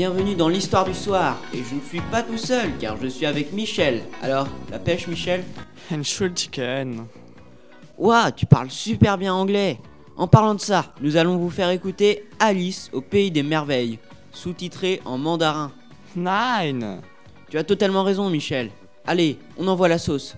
Bienvenue dans l'histoire du soir. Et je ne suis pas tout seul, car je suis avec Michel. Alors, la pêche, Michel Entschuldigen. Ouah, tu parles super bien anglais. En parlant de ça, nous allons vous faire écouter Alice au pays des merveilles, sous-titré en mandarin. Nein. Tu as totalement raison, Michel. Allez, on envoie la sauce.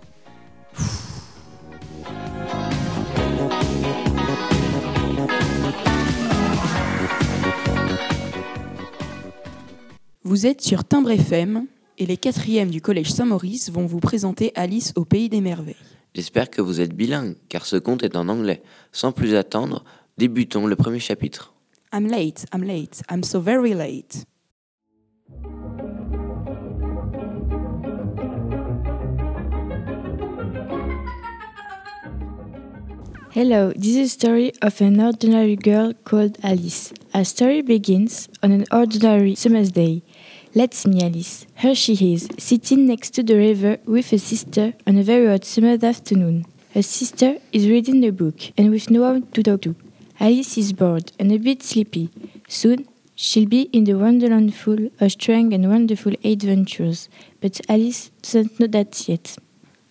Vous êtes sur Timbre FM et les quatrièmes du collège Saint-Maurice vont vous présenter Alice au pays des merveilles. J'espère que vous êtes bilingue, car ce conte est en anglais. Sans plus attendre, débutons le premier chapitre. I'm late, I'm late, I'm so very late. Hello, this is a story of an ordinary girl called Alice. Our story begins on an ordinary summer's day. Let's me Alice. Here she is, sitting next to the river with her sister on a very hot summer's afternoon. Her sister is reading a book and with no one to talk to. Alice is bored and a bit sleepy. Soon she'll be in the wonderland full of strange and wonderful adventures, but Alice doesn't know that yet.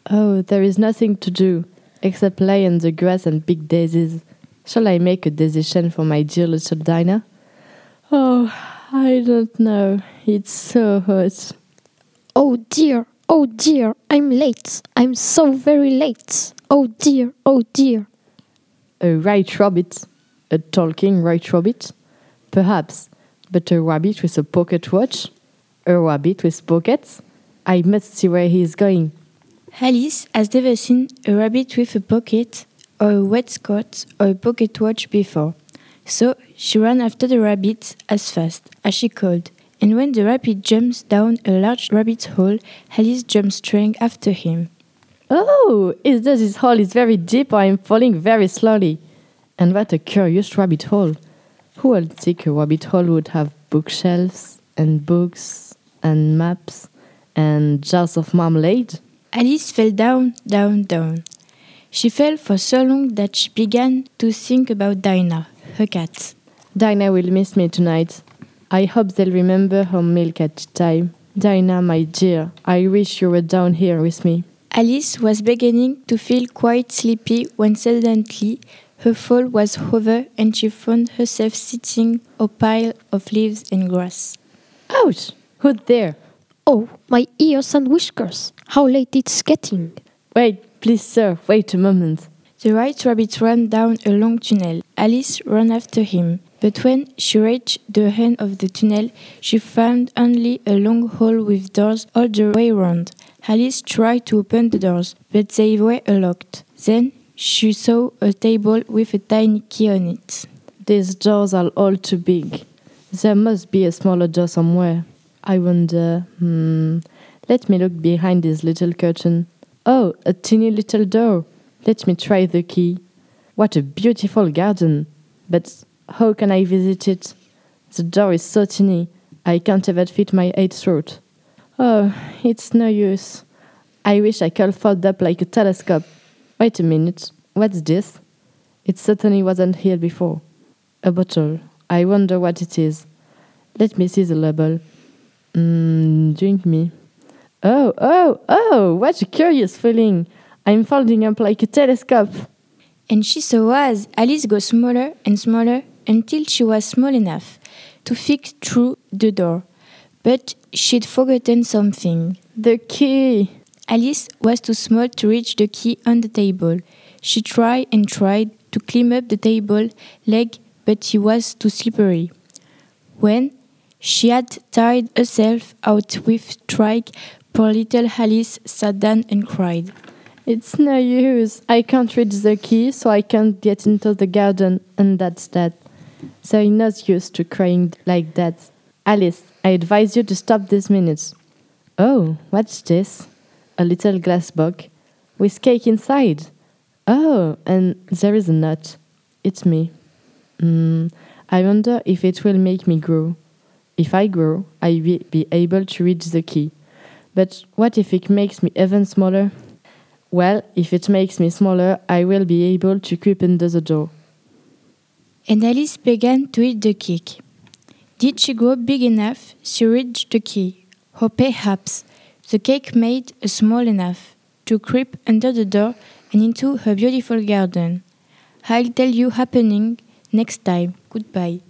Oh, there is nothing to do except lie on the grass and pick daisies. Shall I make a decision for my dear little Dinah? Oh, I don't know. It's so hot. Oh dear, oh dear, I'm late. I'm so very late. Oh dear, oh dear. A white rabbit. A talking white rabbit? Perhaps. But a rabbit with a pocket watch? A rabbit with pockets? I must see where he is going. Alice has never seen a rabbit with a pocket, or a waistcoat, or a pocket watch before. So she ran after the rabbit as fast as she could, and when the rabbit jumps down a large rabbit hole, Alice jumps straight after him. Oh, is that this hole is very deep or I'm falling very slowly? And what a curious rabbit hole. Who would think a rabbit hole would have bookshelves and books and maps and jars of marmalade? Alice fell down, down, down. She fell for so long that she began to think about Dinah, her cat. Dinah will miss me tonight. I hope they'll remember her milk at time. Dinah, my dear, I wish you were down here with me. Alice was beginning to feel quite sleepy when suddenly her fall was over and she found herself sitting on a pile of leaves and grass. Ouch! Who's there? Oh, my ears and whiskers. How late it's getting. Wait, please, sir, wait a moment. The white rabbit ran down a long tunnel. Alice ran after him, but when she reached the end of the tunnel, she found only a long hall with doors all the way round. Alice tried to open the doors, but they were locked. Then she saw a table with a tiny key on it. These doors are all too big. There must be a smaller door somewhere. I wonder. Hmm. Let me look behind this little curtain. Oh, a teeny little door. Let me try the key. What a beautiful garden! But how can I visit it? The door is so teeny, I can't even fit my head through. Oh, it's no use. I wish I could fold up like a telescope. Wait a minute, what's this? It certainly wasn't here before. A bottle. I wonder what it is. Let me see the label. Mm, drink me. Oh, oh, oh, what a curious feeling! I'm folding up like a telescope. And she saw as Alice go smaller and smaller until she was small enough to fit through the door. But she'd forgotten something. The key! Alice was too small to reach the key on the table. She tried and tried to climb up the table leg, but it was too slippery. When she had tired herself out with strike, poor little Alice sat down and cried. It's no use. I can't reach the key, so I can't get into the garden, and that's that. There is no use to crying like that. Alice, I advise you to stop this minute. Oh, what's this? A little glass box with cake inside. Oh, and there is a nut. It's me. Mm, I wonder if it will make me grow. If I grow, I will be able to reach the key. But what if it makes me even smaller? Well, if it makes me smaller, I will be able to creep under the door. And Alice began to eat the cake. Did she grow big enough? She reached the key. Or perhaps the cake made a small enough to creep under the door and into her beautiful garden. I'll tell you happening next time. Goodbye.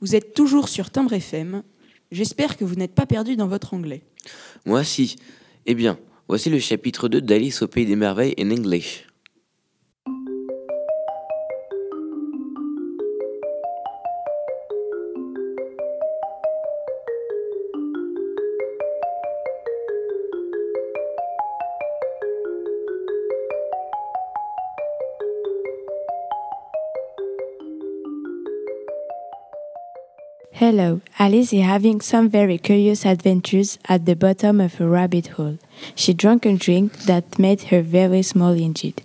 Vous êtes toujours sur Timbre FM. J'espère que vous n'êtes pas perdu dans votre anglais. Moi si. Eh bien, voici le chapitre 2 d'Alice au Pays des Merveilles in English. Hello, Alice is having some very curious adventures at the bottom of a rabbit hole. She drank a drink that made her very small indeed,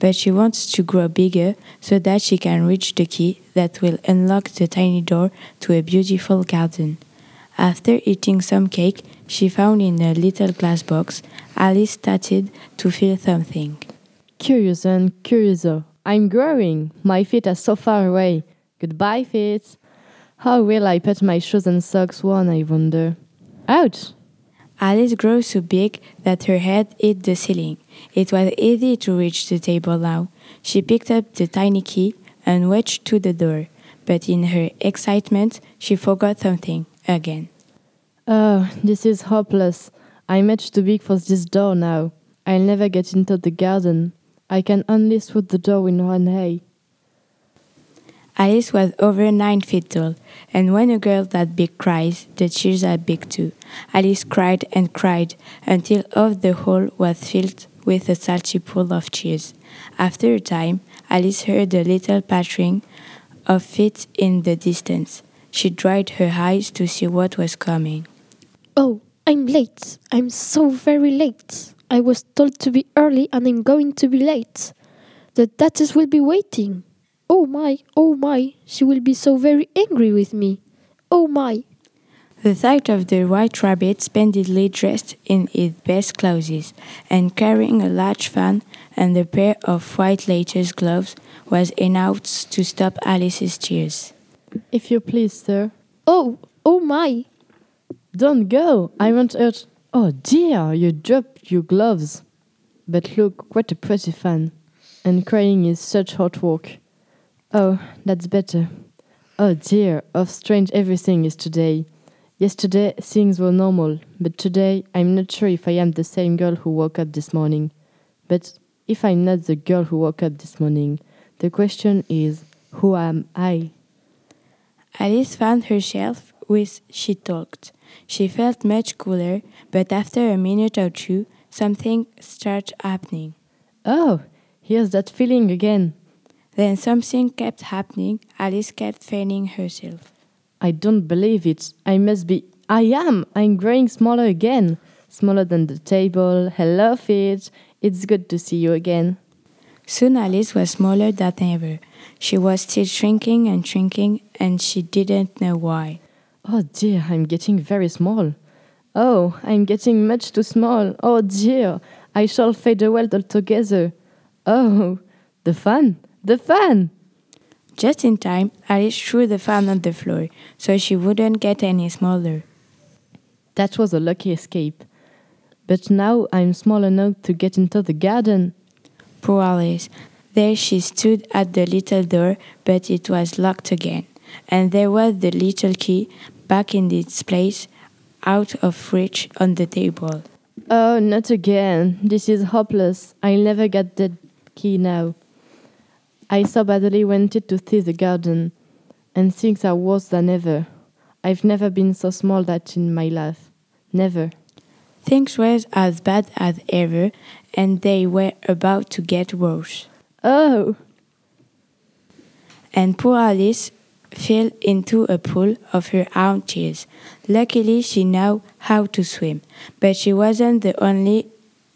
but she wants to grow bigger so that she can reach the key that will unlock the tiny door to a beautiful garden. After eating some cake she found in a little glass box, Alice started to feel something. Curious and curiouser. I'm growing. My feet are so far away. Goodbye, feet. How will I put my shoes and socks on, I wonder? Ouch! Alice grew so big that her head hit the ceiling. It was easy to reach the table now. She picked up the tiny key and watched to the door, but in her excitement, she forgot something again. Oh, this is hopeless. I'm much too big for this door now. I'll never get into the garden. I can only through the door in one day. Alice was over nine feet tall, and when a girl that big cries, the cheers are big too. Alice cried and cried until half the hall was filled with a salty pool of cheers. After a time, Alice heard a little pattering of feet in the distance. She dried her eyes to see what was coming. Oh, I'm late. I'm so very late. I was told to be early and I'm going to be late. The Duchess will be waiting. Oh my, oh my, she will be so very angry with me. Oh my. The sight of the white rabbit splendidly dressed in his best clothes and carrying a large fan and a pair of white latex gloves was enough to stop Alice's tears. If you please, sir. Oh, oh my. Don't go! I won't hurt. Oh dear, you dropped your gloves. But look, what a pretty fan. And crying is such hard work. Oh, that's better. Oh dear, how strange everything is today. Yesterday things were normal, but today I'm not sure if I am the same girl who woke up this morning. But if I'm not the girl who woke up this morning, the question is, who am I? Alice found herself with she talked. She felt much cooler, but after a minute or two, something started happening. Oh, here's that feeling again. Then something kept happening. Alice kept feeling herself. I don't believe it. I must be. I am. I'm growing smaller again. Smaller than the table. Hello, Fitch. It's good to see you again. Soon Alice was smaller than ever. She was still shrinking and shrinking, and she didn't know why. Oh dear, I'm getting very small. Oh, I'm getting much too small. Oh dear, I shall fade away altogether. Oh, the fan, the fan! Just in time, Alice threw the fan on the floor so she wouldn't get any smaller. That was a lucky escape. But now I'm small enough to get into the garden. Poor Alice. There she stood at the little door, but it was locked again. And there was the little key back in its place, out of reach on the table. Oh, not again. This is hopeless. I'll never get that key now. I so badly wanted to see the garden, and things are worse than ever. I've never been so small that in my life. Never. Things were as bad as ever, and they were about to get worse. Oh! And poor Alice fell into a pool of her own tears. Luckily, she knew how to swim, but she wasn't the only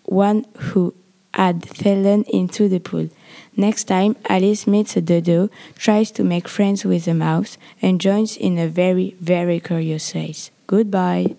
one who had fallen into the pool. Next time Alice meets a dodo, tries to make friends with a mouse, and joins in a very, very curious race. Goodbye.